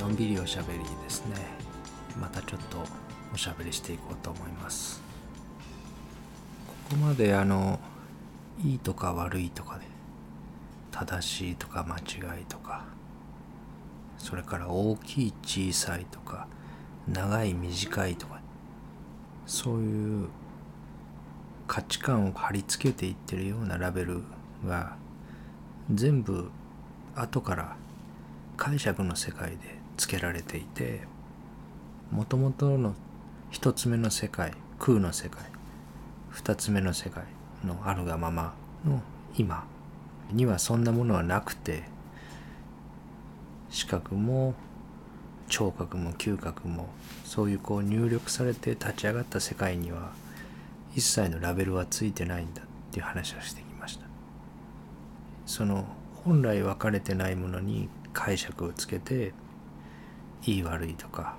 のんびりおしゃべりですね。またちょっとおしゃべりしていこうと思います。ここまであのいいとか悪いとかで正しいとか間違いとかそれから大きい小さいとか長い短いとかそういう価値観を貼り付けていってるようなラベルが全部後から解釈の世界で付けられていてもともとの一つ目の世界空の世界二つ目の世界のあるがままの今にはそんなものはなくて視覚も聴覚も嗅覚もそういうこう入力されて立ち上がった世界には一切のラベルはついてないんだっていう話をしてきました。その本来分かれてないものに解釈をつけていい悪いとか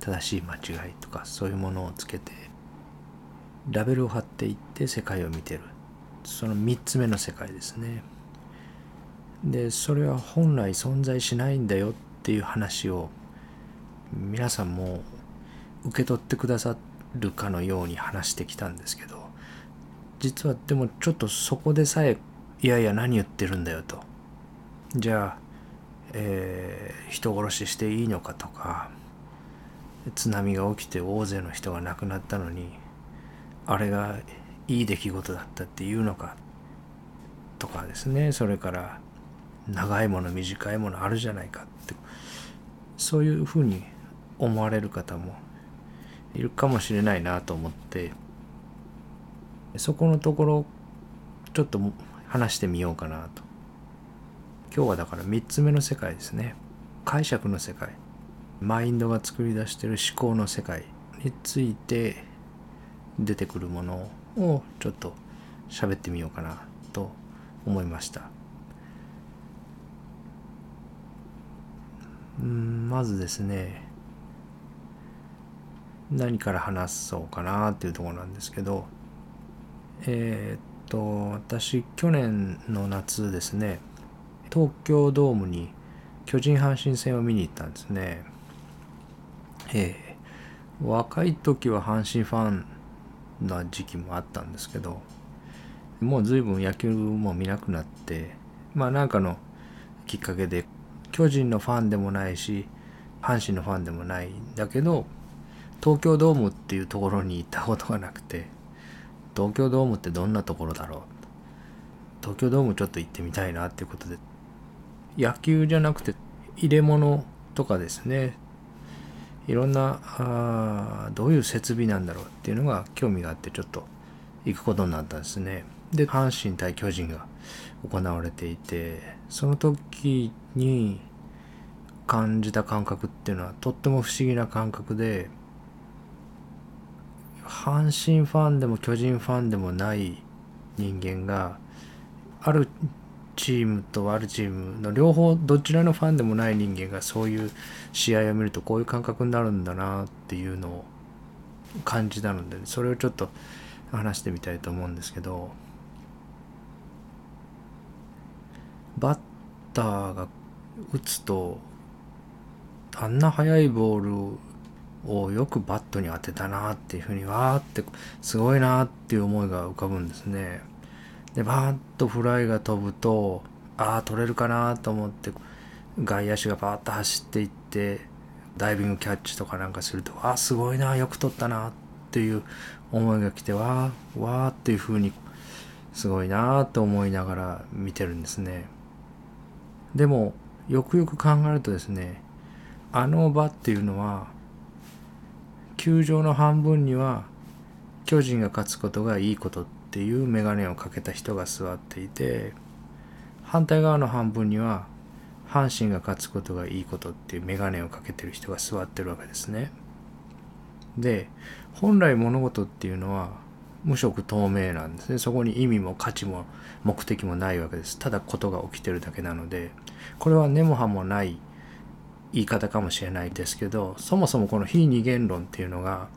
正しい間違いとかそういうものをつけてラベルを貼っていって世界を見てる。その3つ目の世界ですね。でそれは本来存在しないんだよっていう話を皆さんも受け取ってくださるかのように話してきたんですけど実はでもちょっとそこでさえいやいや何言ってるんだよと。じゃあ、えー、人殺ししていいのかとか津波が起きて大勢の人が亡くなったのにあれがいい出来事だったっていうのかとかですね。それから長いもの短いものあるじゃないかって。そういうふうに思われる方もいるかもしれないなと思ってそこのところちょっと話してみようかなと。今日はだから3つ目の世界ですね。解釈の世界。マインドが作り出してる思考の世界。について出てくるものをちょっと喋ってみようかなと思いました。うんまずですね。何から話そうかなっていうところなんですけど。えー、っと私去年の夏ですね。東京ドームに巨人阪神戦を見に行ったんですね。えー、若い時は阪神ファンな時期もあったんですけどもう随分野球も見なくなってまあなんかのきっかけで巨人のファンでもないし阪神のファンでもないんだけど東京ドームっていうところに行ったことがなくて東京ドームってどんなところだろう？東京ドームちょっと行ってみたいなっていうことで野球じゃなくて入れ物とかですねいろんなあどういう設備なんだろうっていうのが興味があってちょっと行くことになったんですね。で阪神対巨人が行われていてその時に感じた感覚っていうのはとっても不思議な感覚で阪神ファンでも巨人ファンでもない人間があるチームとあるチームの両方どちらのファンでもない人間がそういう試合を見るとこういう感覚になるんだなっていうのを感じたのでそれをちょっと話してみたいと思うんですけどバッターが打つとあんな速いボールをよくバットに当てたなっていうふうにわーってすごいなっていう思いが浮かぶんですね。でバーッとフライが飛ぶとああ取れるかなと思って外野手がバーッと走っていってダイビングキャッチとかなんかするとああすごいなよく取ったなっていう思いが来てわーわーっていう風にすごいなと思いながら見てるんですね。でもよくよく考えるとですねあの場っていうのは球場の半分には巨人が勝つことがいいことっていう眼鏡をかけた人が座っていて反対側の半分には阪神が勝つことがいいことっていう眼鏡をかけてる人が座ってるわけですね。で本来物事っていうのは無色透明なんですねそこに意味も価値も目的もないわけですただことが起きてるだけなのでこれは根も葉もない言い方かもしれないですけどそもそもこの非二元論っていうのが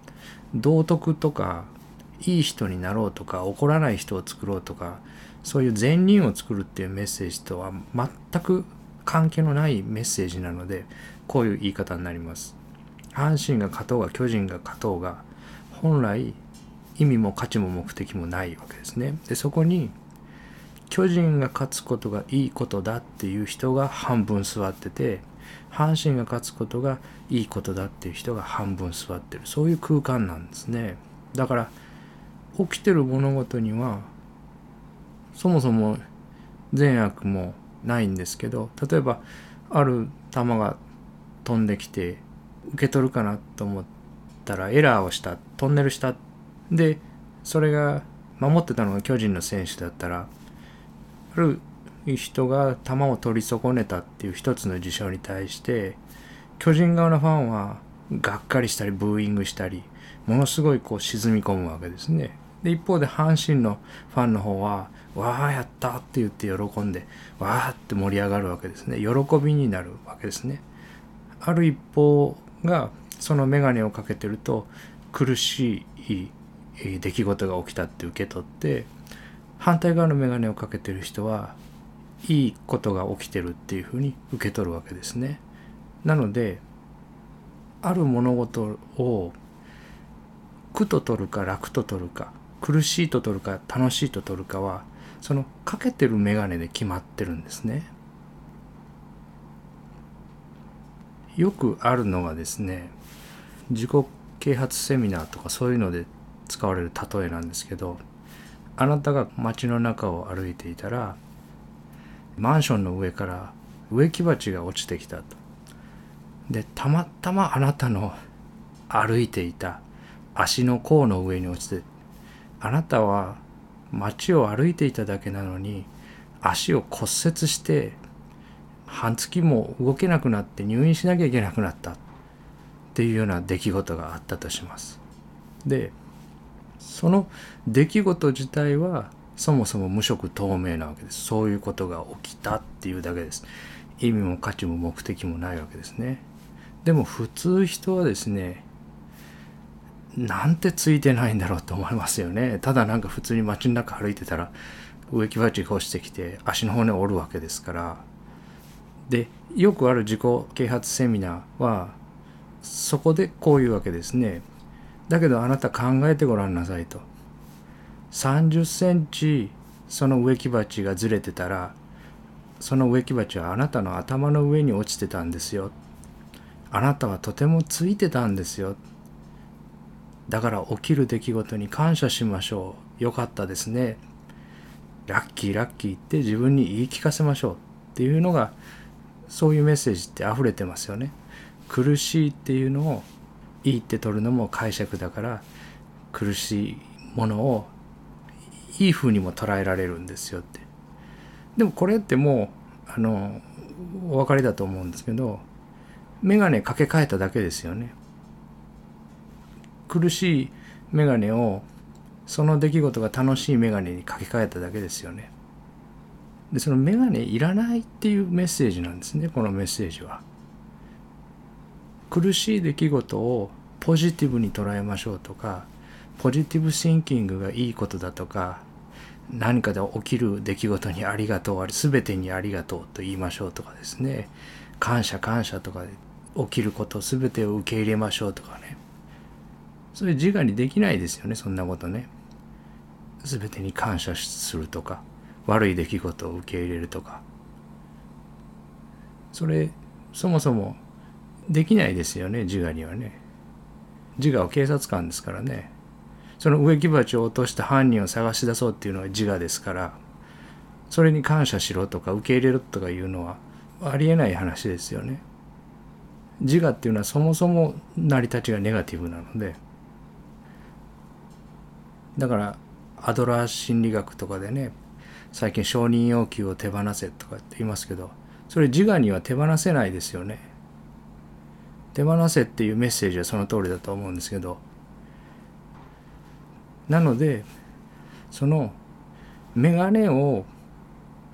道徳とかいい人になろうとか怒らない人を作ろうとかそういう善人を作るっていうメッセージとは全く関係のないメッセージなのでこういう言い方になります。阪神が勝とうが巨人が勝とうが本来意味も価値も目的もないわけですね。でそこに巨人が勝つことがいいことだっていう人が半分座ってて阪神が勝つことがいいことだっていう人が半分座ってる。そういう空間なんですね。だから起きてる物事にはそもそも善悪もないんですけど例えばある球が飛んできて受け取るかなと思ったらエラーをしたトンネルしたでそれが守ってたのが巨人の選手だったらある人が球を取り損ねたっていう一つの事象に対して巨人側のファンはがっかりしたりブーイングしたりものすごいこう沈み込むわけですね。で一方で阪神のファンの方は「わあやった!」って言って喜んでわあって盛り上がるわけですね喜びになるわけですね。ある一方がその眼鏡をかけてると苦しい出来事が起きたって受け取って反対側の眼鏡をかけてる人はいいことが起きてるっていうふうに受け取るわけですね。なのである物事を苦と取るか楽と取るか苦しいと取るか楽しいと取るかはそのかけてる眼鏡で決まってるんですね。よくあるのがですね自己啓発セミナーとかそういうので使われる例えなんですけどあなたが街の中を歩いていたらマンションの上から植木鉢が落ちてきたと。でたまたまあなたの歩いていた足の甲の上に落ちてあなたは街を歩いていただけなのに足を骨折して半月も動けなくなって入院しなきゃいけなくなったっていうような出来事があったとします。でその出来事自体はそもそも無色透明なわけです。そういうことが起きたっていうだけです。意味も価値も目的もないわけですね。でも普通人はですねなんてついてないんだろうと思いますよね。ただなんか普通に街の中歩いてたら植木鉢が落ちてきて足の骨折るわけですから。でよくある自己啓発セミナーはそこでこういうわけですね。だけどあなた考えてごらんなさいと。30センチその植木鉢がずれてたらその植木鉢はあなたの頭の上に落ちてたんですよ。あなたはとてもついてたんですよ。だから起きる出来事に感謝しましょう。よかったですね。ラッキーラッキーって自分に言い聞かせましょうっていうのがそういうメッセージって溢れてますよね。苦しいっていうのをいいって取るのも解釈だから苦しいものをいい風にも捉えられるんですよって。でもこれってもうあのお分かりだと思うんですけど眼鏡かけ替えただけですよね。苦しい眼鏡をその出来事が楽しい眼鏡にかけ替えただけですよね。でその眼鏡いらないっていうメッセージなんですねこのメッセージは。苦しい出来事をポジティブに捉えましょうとかポジティブシンキングがいいことだとか何かで起きる出来事にありがとうあれ全てにありがとうと言いましょうとかですね。感謝感謝とかで起きること全てを受け入れましょうとかね。そういう自我にできないですよねそんなことね。全てに感謝するとか悪い出来事を受け入れるとか。それそもそもできないですよね自我にはね。自我は警察官ですからね。その植木鉢を落とした犯人を探し出そうっていうのは自我ですから。それに感謝しろとか受け入れろとかいうのはありえない話ですよね。自我っていうのはそもそも成り立ちがネガティブなのでだからアドラー心理学とかでね最近承認要求を手放せとかって言いますけどそれ自我には手放せないですよね。手放せっていうメッセージはその通りだと思うんですけどなのでそのメガネを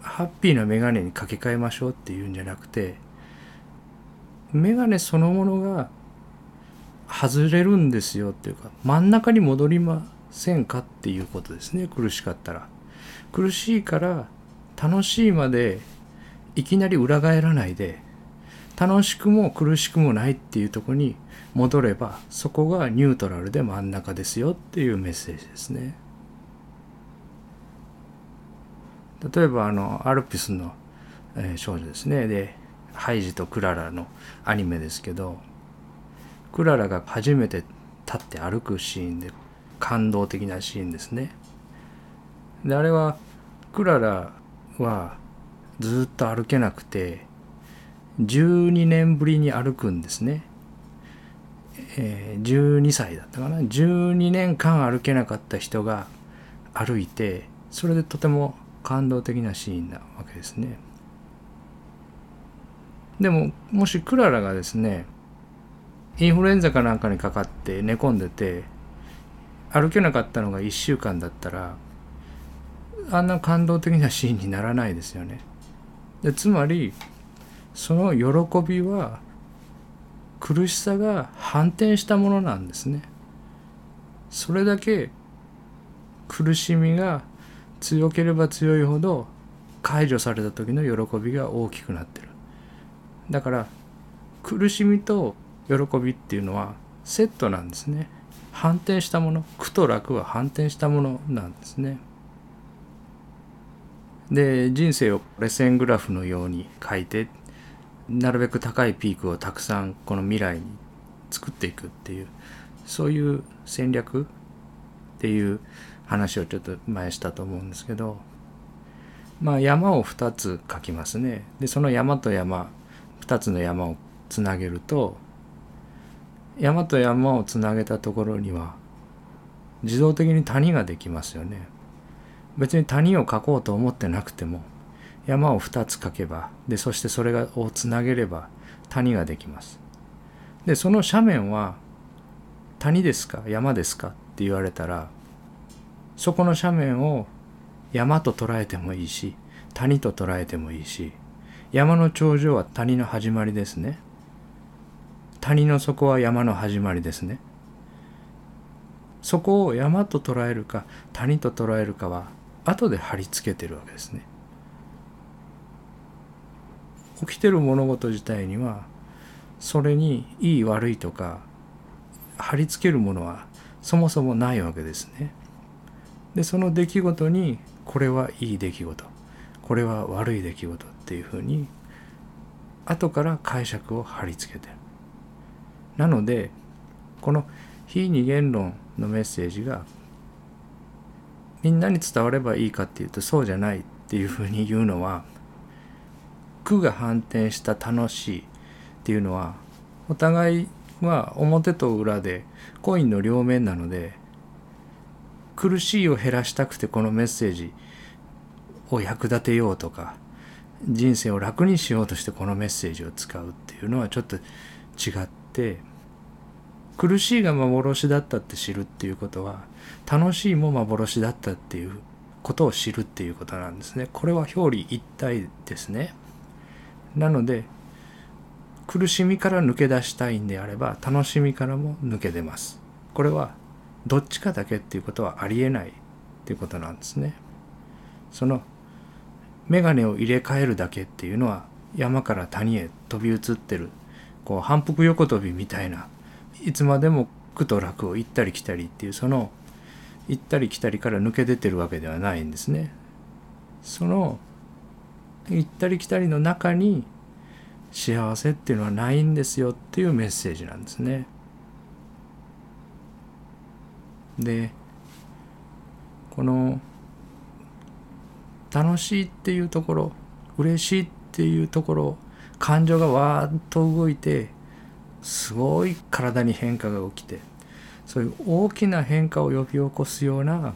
ハッピーなメガネにかけ替えましょうっていうんじゃなくてメガネそのものが外れるんですよっていうか真ん中に戻りませんかっていうことですね。苦しかったら。苦しいから楽しいまでいきなり裏返らないで楽しくも苦しくもないっていうとこに戻ればそこがニュートラルで真ん中ですよっていうメッセージですね。例えばあのアルピスの、えー、少女ですね。でハイジとクララのアニメですけどクララが初めて立って歩くシーンで感動的なシーンですね。であれはクララはずっと歩けなくて12年ぶりに歩くんですね。えー、12歳だったかな12年間歩けなかった人が歩いてそれでとても感動的なシーンなわけですね。でももしクララがですねインフルエンザかなんかにかかって寝込んでて歩けなかったのが1週間だったらあんな感動的なシーンにならないですよね。でつまりその喜びは苦しさが反転したものなんですね。それだけ苦しみが強ければ強いほど解除された時の喜びが大きくなってる。だから苦しみと喜びっていうのはセットなんですね。反転したもの苦と楽は反転したものなんですね。で人生をレセングラフのように書いてなるべく高いピークをたくさんこの未来に作っていくっていうそういう戦略っていう話をちょっと前したと思うんですけどまあ山を2つ書きますねでその山と山2つの山をつなげると山と山をつなげたところには自動的に谷ができますよね。別に谷を描こうと思ってなくても山を2つ描けばでそしてそれをつなげれば谷ができます。でその斜面は谷ですか山ですかって言われたらそこの斜面を山と捉えてもいいし谷と捉えてもいいし山の頂上は谷の始まりですね。谷の底は山の始まりですねそこを山と捉えるか谷と捉えるかは後で貼り付けてるわけですね起きてる物事自体にはそれにいい悪いとか貼り付けるものはそもそもないわけですね。でその出来事にこれはいい出来事これは悪い出来事っていうふうに後から解釈を貼り付けてる。なのでこの非二元論のメッセージがみんなに伝わればいいかっていうとそうじゃないっていうふうに言うのは苦が反転した楽しいっていうのはお互いは表と裏でコインの両面なので苦しいを減らしたくてこのメッセージを役立てようとか人生を楽にしようとしてこのメッセージを使うっていうのはちょっと違って苦しいが幻だったって知るっていうことは楽しいも幻だったっていうことを知るっていうことなんですね。これは表裏一体ですね。なので苦しみから抜け出したいんであれば楽しみからも抜け出ます。これはどっちかだけっていうことはありえないっていうことなんですね。その眼鏡を入れ替えるだけっていうのは山から谷へ飛び移ってるこう反復横跳びみたいないつまでも苦と楽を行ったり来たりっていうその行ったり来たりから抜け出てるわけではないんですね。その行ったり来たりの中に幸せっていうのはないんですよっていうメッセージなんですね。でこの楽しいっていうところ嬉しいっていうところ感情がわーっと動いてすごい体に変化が起きてそういう大きな変化を呼び起こすような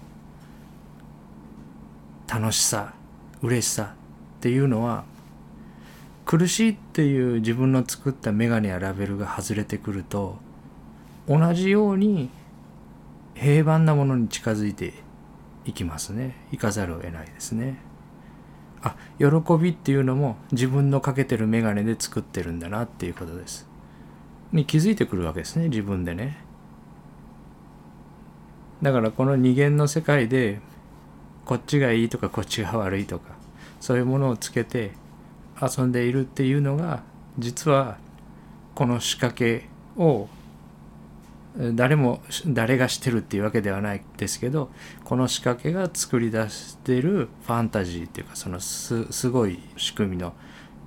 楽しさ嬉しさっていうのは苦しいっていう自分の作った眼鏡やラベルが外れてくると同じように平凡なものに近づいていきますね。いかざるを得ないですね。あ喜びっていうのも自分のかけてる眼鏡で作ってるんだなっていうことです。に気づいてくるわけですね自分でね。だからこの二元の世界でこっちがいいとかこっちが悪いとかそういうものをつけて遊んでいるっていうのが実はこの仕掛けを誰も誰がしてるっていうわけではないですけどこの仕掛けが作り出してるファンタジーっていうかそのすごい仕組みの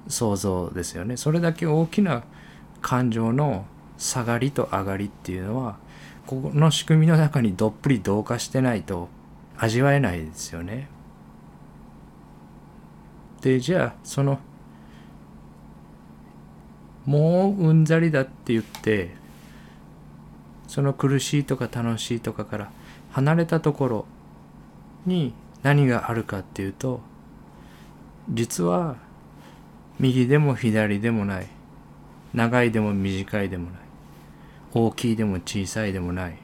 想像ですよねそれだけ大きな感情の下がりと上がりっていうのはこの仕組みの中にどっぷり同化してないと味わえないですよね。でじゃあそのもううんざりだって言ってその苦しいとか楽しいとかから離れたところに何があるかっていうと実は右でも左でもない長いでも短いでもない大きいでも小さいでもない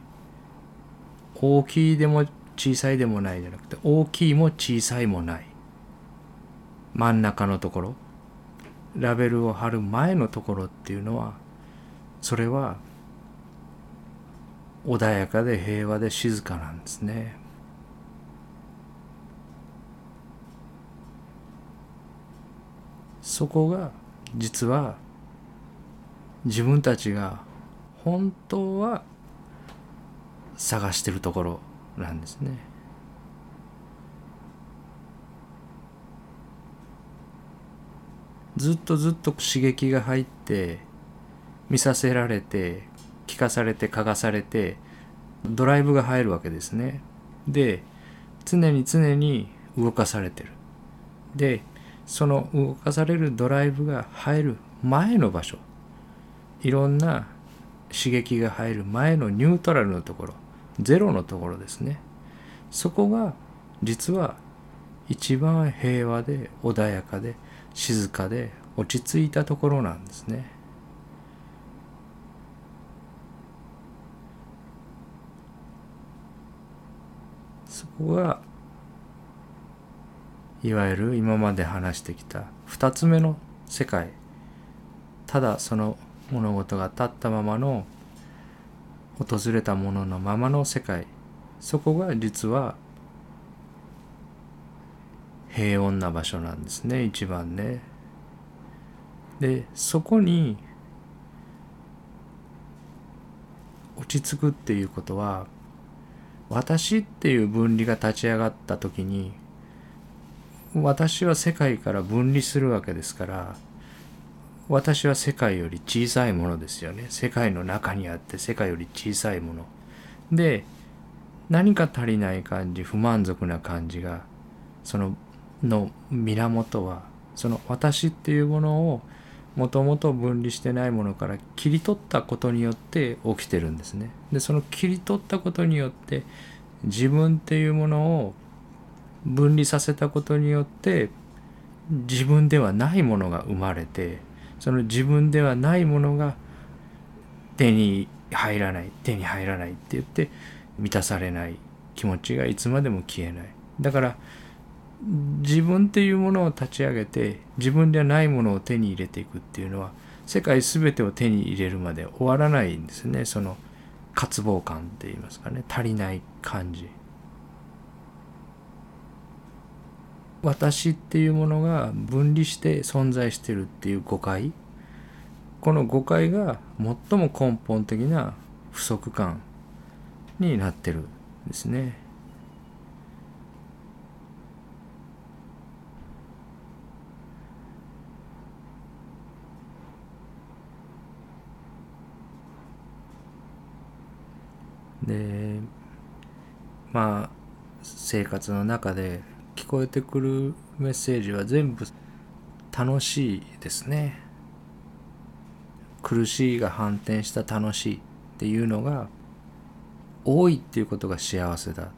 大きいでも小さいでもないじゃなくて大きいも小さいもない真ん中のところラベルを貼る前のところっていうのはそれは穏やかで平和で静かなんですね。そこが実は自分たちが本当は探してるところなんですね。ずっとずっと刺激が入って見させられて聞かされて嗅がされてドライブが入るわけですね。で常に常に動かされてる。でその動かされるドライブが入る前の場所いろんな刺激が入る前のニュートラルのところゼロのところですねそこが実は一番平和で穏やかで静かで落ち着いたところなんですねそこがいわゆる今まで話してきた2つ目の世界ただその物事が立ったままの訪れたもののままの世界そこが実は平穏な場所なんですね一番ね。でそこに落ち着くっていうことは私っていう分離が立ち上がった時に私は世界から分離するわけですから私は世界より小さいものですよね。世界の中にあって世界より小さいもの。で何か足りない感じ不満足な感じがそのの源はその私っていうものをもともと分離してないものから切り取ったことによって起きてるんですね。でその切り取ったことによって自分っていうものを分離させたことによって自分ではないものが生まれてその自分ではないものが手に入らない手に入らないって言って満たされない気持ちがいつまでも消えないだから自分っていうものを立ち上げて自分ではないものを手に入れていくっていうのは世界全てを手に入れるまで終わらないんですね。その渇望感って言いますかね。足りない感じ。私っていうものが分離して存在してるっていう誤解。この誤解が最も根本的な不足感になってるんですね。でまあ生活の中で聞こえてくるメッセージは全部楽しいですね。苦しいが反転した楽しいっていうのが多いっていうことが幸せだ。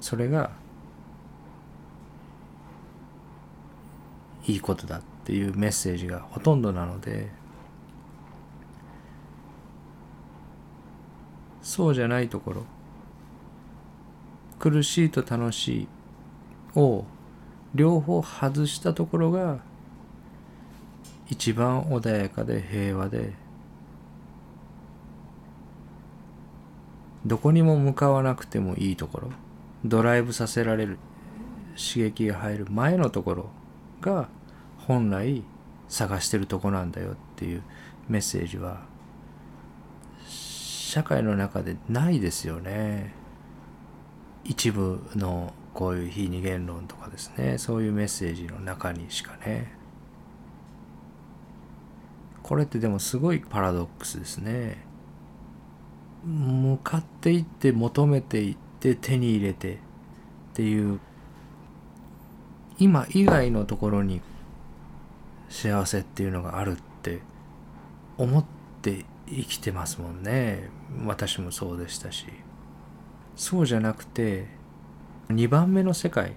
それがいいことだっていうメッセージがほとんどなのでそうじゃないところ。苦しいと楽しいを両方外したところが一番穏やかで平和でどこにも向かわなくてもいいところ。ドライブさせられる刺激が入る前のところが本来探してるとこなんだよっていうメッセージは社会の中でないですよね。一部のこういう非二元論とかですね。そういうメッセージの中にしかね。これってでもすごいパラドックスですね。向かっていって求めていって手に入れてっていう。今以外のところに幸せっていうのがあるって思って生きてますもんね。私もそうでしたし。そうじゃなくて2番目の世界。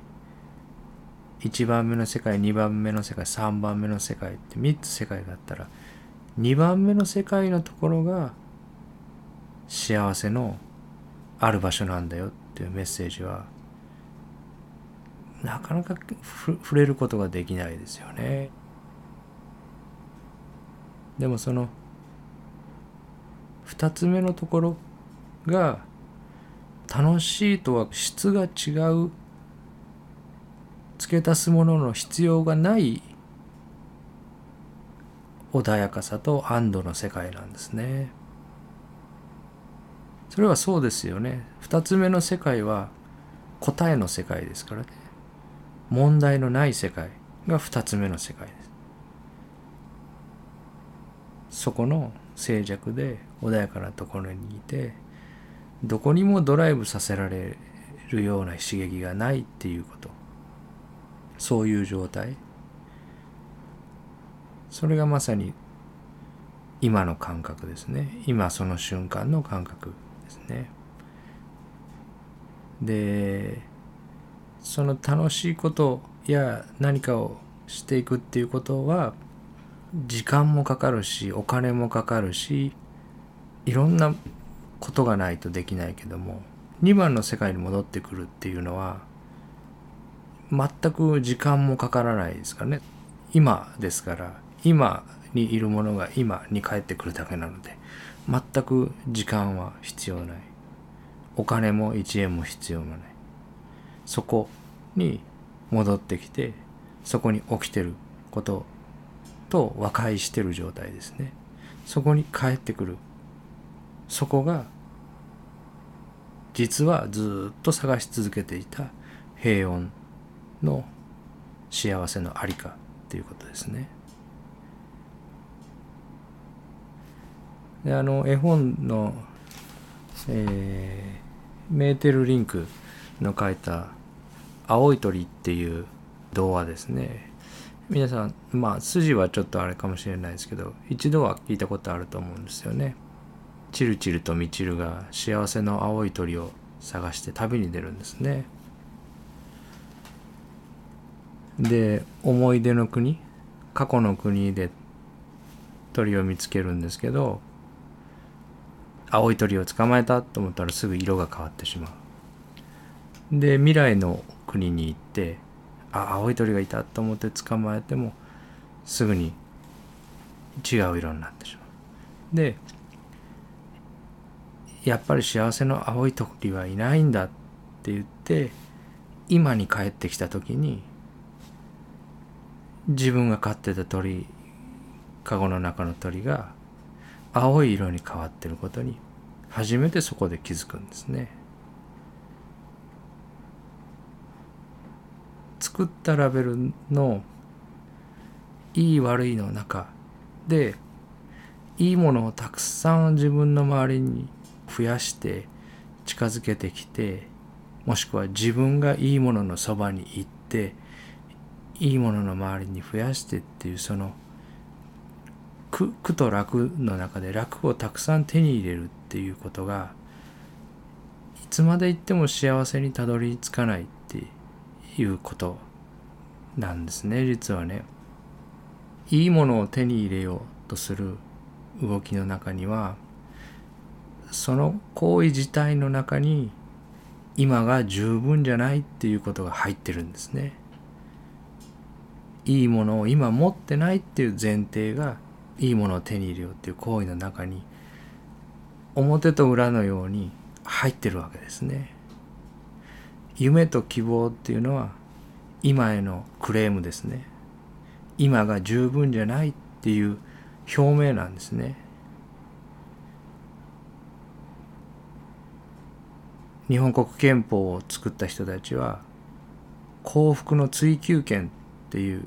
1番目の世界2番目の世界3番目の世界って3つ世界があったら2番目の世界のところが幸せのある場所なんだよっていうメッセージはなかなか触れることができないですよね。でもその2つ目のところが楽しいとは質が違う付け足すものの必要がない穏やかさと安堵の世界なんですね。それはそうですよね。2つ目の世界は答えの世界ですからね。問題のない世界が2つ目の世界です。そこの静寂で穏やかなところにいてどこにもドライブさせられるような刺激がないっていうこと。そういう状態。それがまさに今の感覚ですね。今その瞬間の感覚ですね。でその楽しいことや何かをしていくっていうことは時間もかかるしお金もかかるしいろんなことがないとできないけども2番の世界に戻ってくるっていうのは全く時間もかからないですからね。今ですから今にいるものが今に帰ってくるだけなので全く時間は必要ない。お金も1円も必要もない。そこに戻ってきてそこに起きてることと和解してる状態ですね。そこに帰ってくる。そこが実はずっと探し続けていた平穏の幸せのありかっていうことですね。であの絵本の、えー、メーテルリンクの書いた「青い鳥」っていう童話ですね。皆さんまあ筋はちょっとあれかもしれないですけど一度は聞いたことあると思うんですよね。チルチルとミチルが幸せの青い鳥を探して旅に出るんですね。で思い出の国過去の国で鳥を見つけるんですけど青い鳥を捕まえたと思ったらすぐ色が変わってしまう。で未来の国に行ってあ青い鳥がいたと思って捕まえてもすぐに違う色になってしまう。でやっぱり幸せの青い鳥はいないんだって言って今に帰ってきた時に自分が飼ってた鳥カゴの中の鳥が青い色に変わってることに初めてそこで気づくんですね。作ったラベルのいい悪いの中でいいものをたくさん自分の周りに増やして近づけてきてもしくは自分がいいもののそばに行っていいものの周りに増やしてっていうその苦苦と楽の中で楽をたくさん手に入れるっていうことがいつまで行っても幸せにたどり着かない。いうことなんですね実はね。いいものを手に入れようとする動きの中にはその行為自体の中に今が十分じゃないっていうことが入ってるんですね。いいものを今持ってないっていう前提がいいものを手に入れようっていう行為の中に表と裏のように入ってるわけですね。夢と希望っていうのは今へのクレームですね。今が十分じゃないっていう表明なんですね。日本国憲法を作った人たちは幸福の追求権っていう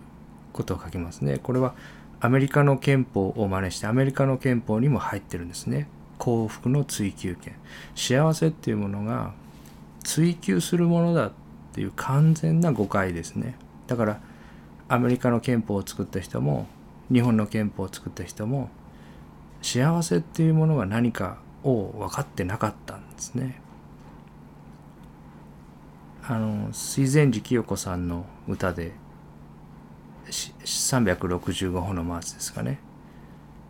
ことを書きますね。これはアメリカの憲法を真似してアメリカの憲法にも入ってるんですね。幸福の追求権。幸せっていうものが追求するものだっていう完全な誤解ですね。だからアメリカの憲法を作った人も日本の憲法を作った人も幸せっていうものが何かを分かってなかったんですね。あの水前寺清子さんの歌で365歩のマーチですかね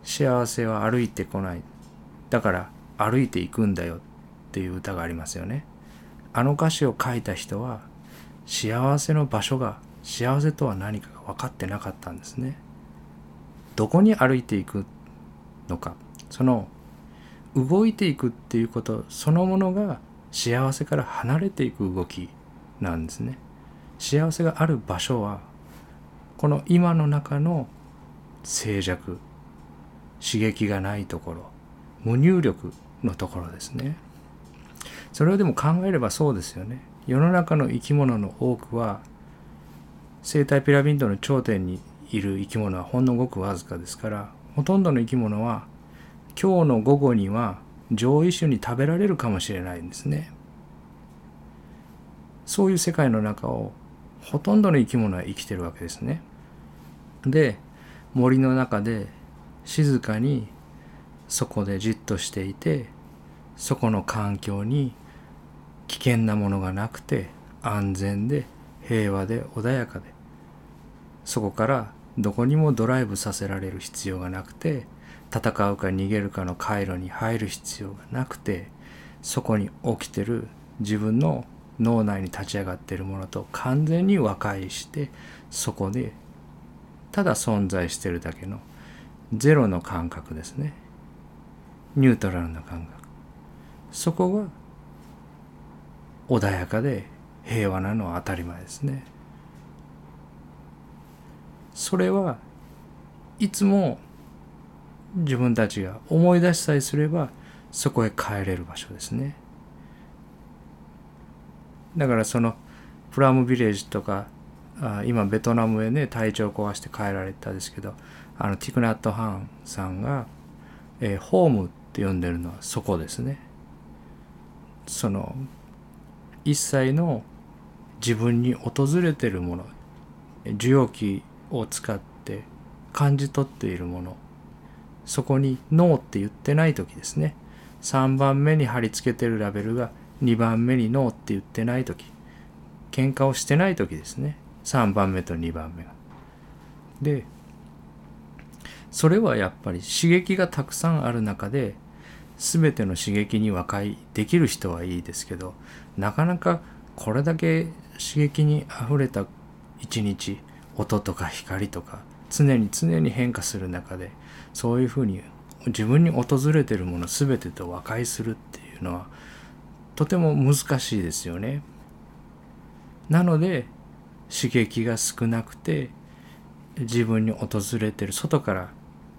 幸せは歩いてこないだから歩いていくんだよっていう歌がありますよねあの歌詞を書いた人は幸せの場所が幸せとは何かが分かってなかったんですね。どこに歩いていくのか。その動いていくっていうことそのものが幸せから離れていく動きなんですね。幸せがある場所はこの今の中の静寂。刺激がないところ。無入力のところですね。それをでも考えればそうですよね世の中の生き物の多くは生態ピラミッドの頂点にいる生き物はほんのごくわずかですからほとんどの生き物は今日の午後には上位種に食べられるかもしれないんですねそういう世界の中をほとんどの生き物は生きてるわけですね。で森の中で静かにそこでじっとしていてそこの環境に危険なものがなくて安全で平和で穏やかでそこからどこにもドライブさせられる必要がなくて戦うか逃げるかの回路に入る必要がなくてそこに起きてる自分の脳内に立ち上がっているものと完全に和解してそこでただ存在してるだけのゼロの感覚ですね。ニュートラルな感覚。そこが穏やかで平和なのは当たり前ですねそれはいつも自分たちが思い出しさえすればそこへ帰れる場所ですねだからそのプラムビレッジとかあ今ベトナムへね体調を壊して帰られたですけどあのティクナット・ハンさんが、えー、ホームって呼んでるのはそこですね。その一切の自分に訪れてるもの受容器を使って感じ取っているものそこにノーって言ってない時ですね3番目に貼り付けてるラベルが2番目にノーって言ってない時喧嘩をしてない時ですね3番目と2番目が。でそれはやっぱり刺激がたくさんある中で全ての刺激に和解できる人はいいですけどなかなかこれだけ刺激にあふれた一日音とか光とか常に常に変化する中でそういうふうに自分に訪れてるもの全てと和解するっていうのはとても難しいですよね。なので刺激が少なくて自分に訪れてる外から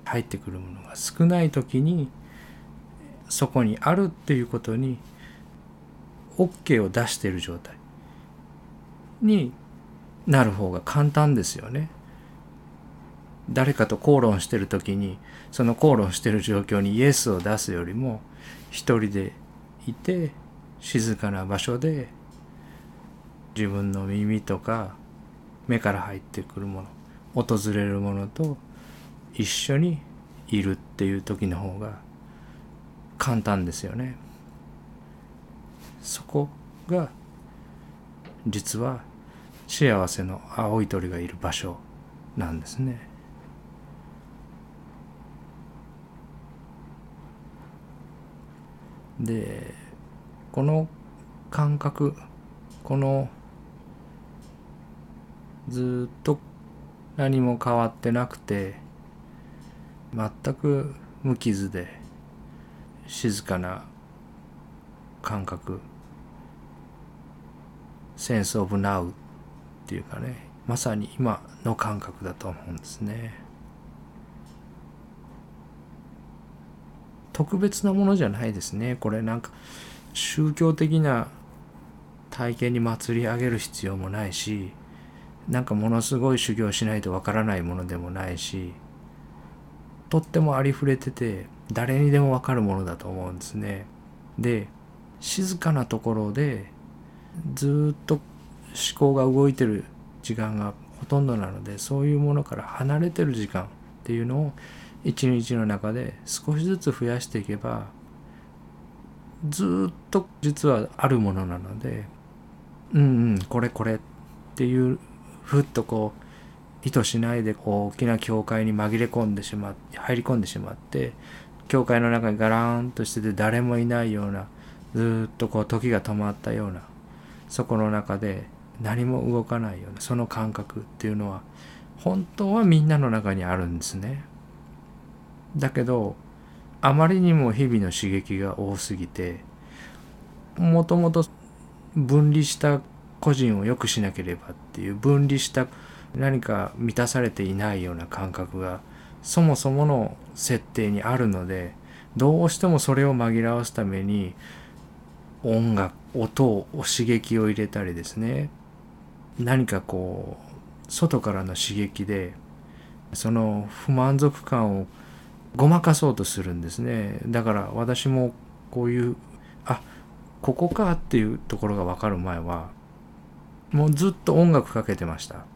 入ってくるものが少ない時にそこにあるっていうことに OK を出している状態になる方が簡単ですよね。誰かと口論してる時にその口論してる状況にイエスを出すよりも一人でいて静かな場所で自分の耳とか目から入ってくるもの訪れるものと一緒にいるっていう時の方が簡単ですよね。そこが実は幸せの青い鳥がいる場所なんですね。でこの感覚このずっと何も変わってなくて全く無傷で静かな感覚。センスオブナウっていうかね。まさに今の感覚だと思うんですね。特別なものじゃないですね。これなんか宗教的な体験に祭り上げる必要もないしなんかものすごい修行しないとわからないものでもないしとってもありふれてて誰にでもわかるものだと思うんですね。で静かなところでずっと思考が動いてる時間がほとんどなのでそういうものから離れてる時間っていうのを一日の中で少しずつ増やしていけばずっと実はあるものなのでうんうんこれこれっていうふっとこう意図しないでこう大きな教会に紛れ込んでしまって入り込んでしまって教会の中にガラーンとしてて誰もいないようなずっとこう時が止まったようなそこの中で何も動かないようなその感覚っていうのは本当はみんなの中にあるんですね。だけどあまりにも日々の刺激が多すぎてもともと分離した個人を良くしなければっていう分離した何か満たされていないような感覚がそもそもの設定にあるのでどうしてもそれを紛らわすために音楽音を刺激を入れたりですね。何かこう外からの刺激でその不満足感をごまかそうとするんですね。だから私もこういうあここかっていうところが分かる前はもうずっと音楽かけてました。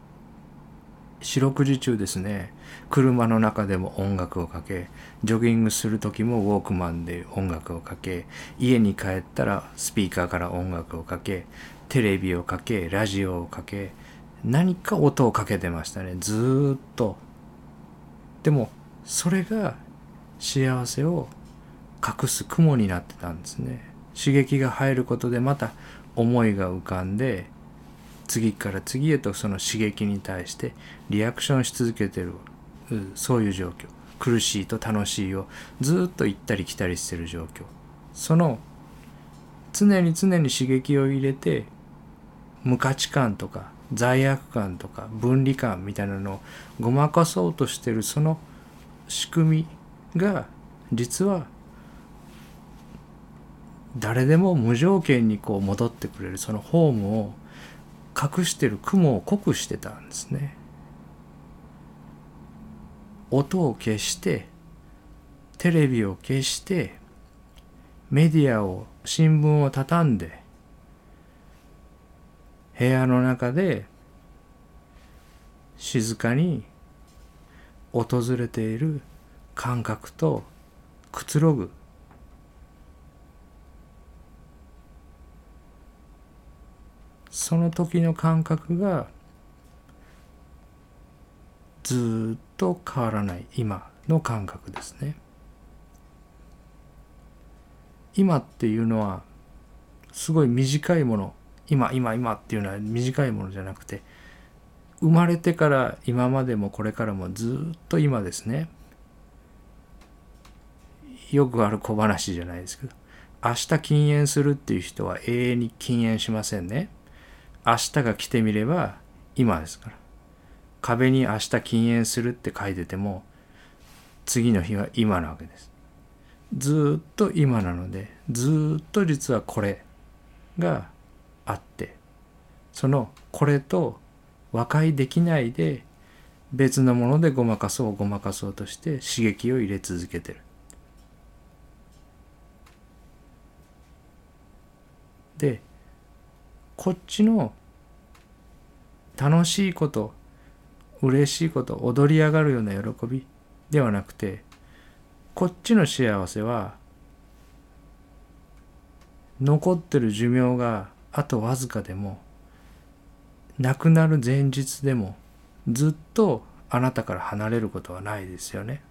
四六時中ですね車の中でも音楽をかけジョギングする時もウォークマンで音楽をかけ家に帰ったらスピーカーから音楽をかけテレビをかけラジオをかけ何か音をかけてましたねずっと。でもそれが幸せを隠す雲になってたんですね。刺激が入ることでまた思いが浮かんで次から次へとその刺激に対してリアクションし続けてるそういう状況。苦しいと楽しいをずっと行ったり来たりしてる状況。その常に常に刺激を入れて無価値観とか罪悪感とか分離感みたいなのをごまかそうとしてるその仕組みが実は誰でも無条件にこう戻ってくれるそのホームを隠してる雲を濃くしてたんですね。音を消してテレビを消してメディアを新聞を畳んで部屋の中で静かに訪れている感覚とくつろぐその時の感覚がずっと変わらない。今の感覚ですね。今っていうのはすごい短いもの。今今今っていうのは短いものじゃなくて生まれてから今までもこれからもずっと今ですね。よくある小話じゃないですけど明日禁煙するっていう人は永遠に禁煙しませんね。明日が来てみれば今ですから壁に明日禁煙するって書いてても次の日は今なわけですずっと今なのでずっと実はこれがあってそのこれと和解できないで別のものでごまかそうごまかそうとして刺激を入れ続けてる。でこっちの楽しいこと嬉しいこと踊り上がるような喜びではなくてこっちの幸せは残ってる寿命があとわずかでも亡くなる前日でもずっとあなたから離れることはないですよね。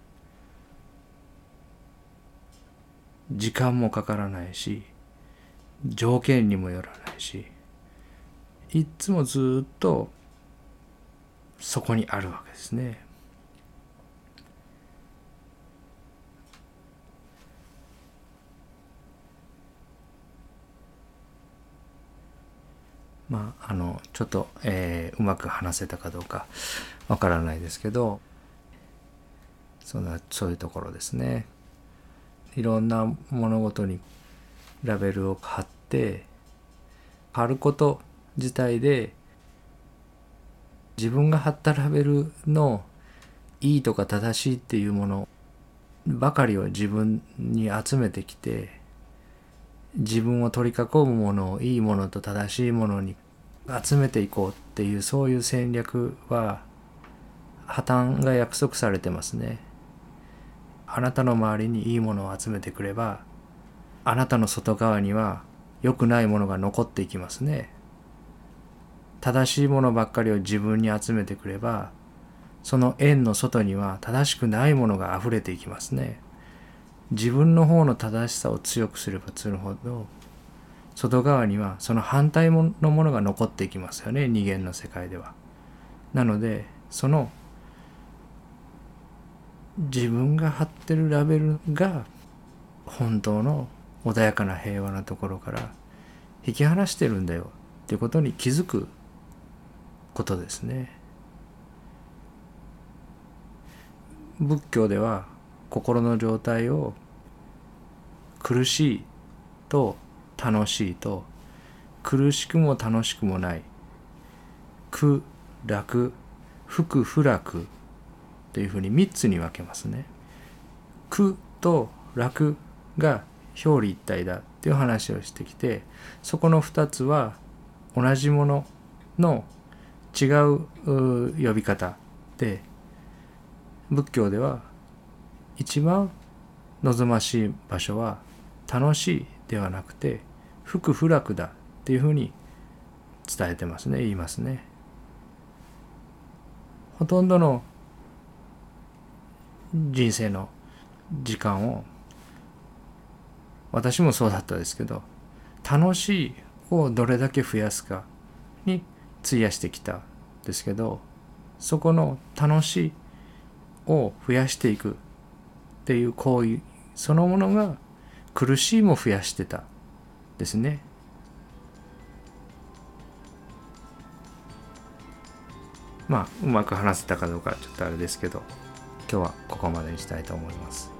時間もかからないし条件にもよらないしいつもずっとそこにあるわけですね。まああのちょっと、えーうまく話せたかどうかわからないですけどそんなそういうところですね。いろんな物事にラベルを貼って貼ること自体で自分が貼ったラベルのいいとか正しいっていうものばかりを自分に集めてきて自分を取り囲むものをいいものと正しいものに集めていこうっていうそういう戦略は破綻が約束されてますね。あなたの周りにいいものを集めてくればあなたの外側には良くないものが残っていきますね。正しいものばっかりを自分に集めてくればその円の外には正しくないものが溢れていきますね。自分の方の正しさを強くすればするほど外側にはその反対のものが残っていきますよね二元の世界では。なのでその自分が貼ってるラベルが本当の穏やかな平和なところから引き離してるんだよっていうことに気づくことですね。仏教では心の状態を苦しいと楽しいと苦しくも楽しくもない苦楽福不楽というふうに3つに分けますね。苦と楽が表裏一体だっていう話をしてきてそこの2つは同じものの違う呼び方で仏教では一番望ましい場所は楽しいではなくて福不楽だっていうふうに伝えてますね言いますね。ほとんどの人生の時間を私もそうだったですけど楽しいをどれだけ増やすかに費やしてきたですけどそこの楽しいを増やしていくっていう行為そのものが苦しいも増やしてたですね。まあうまく話せたかどうかちょっとあれですけど今日はここまでにしたいと思います。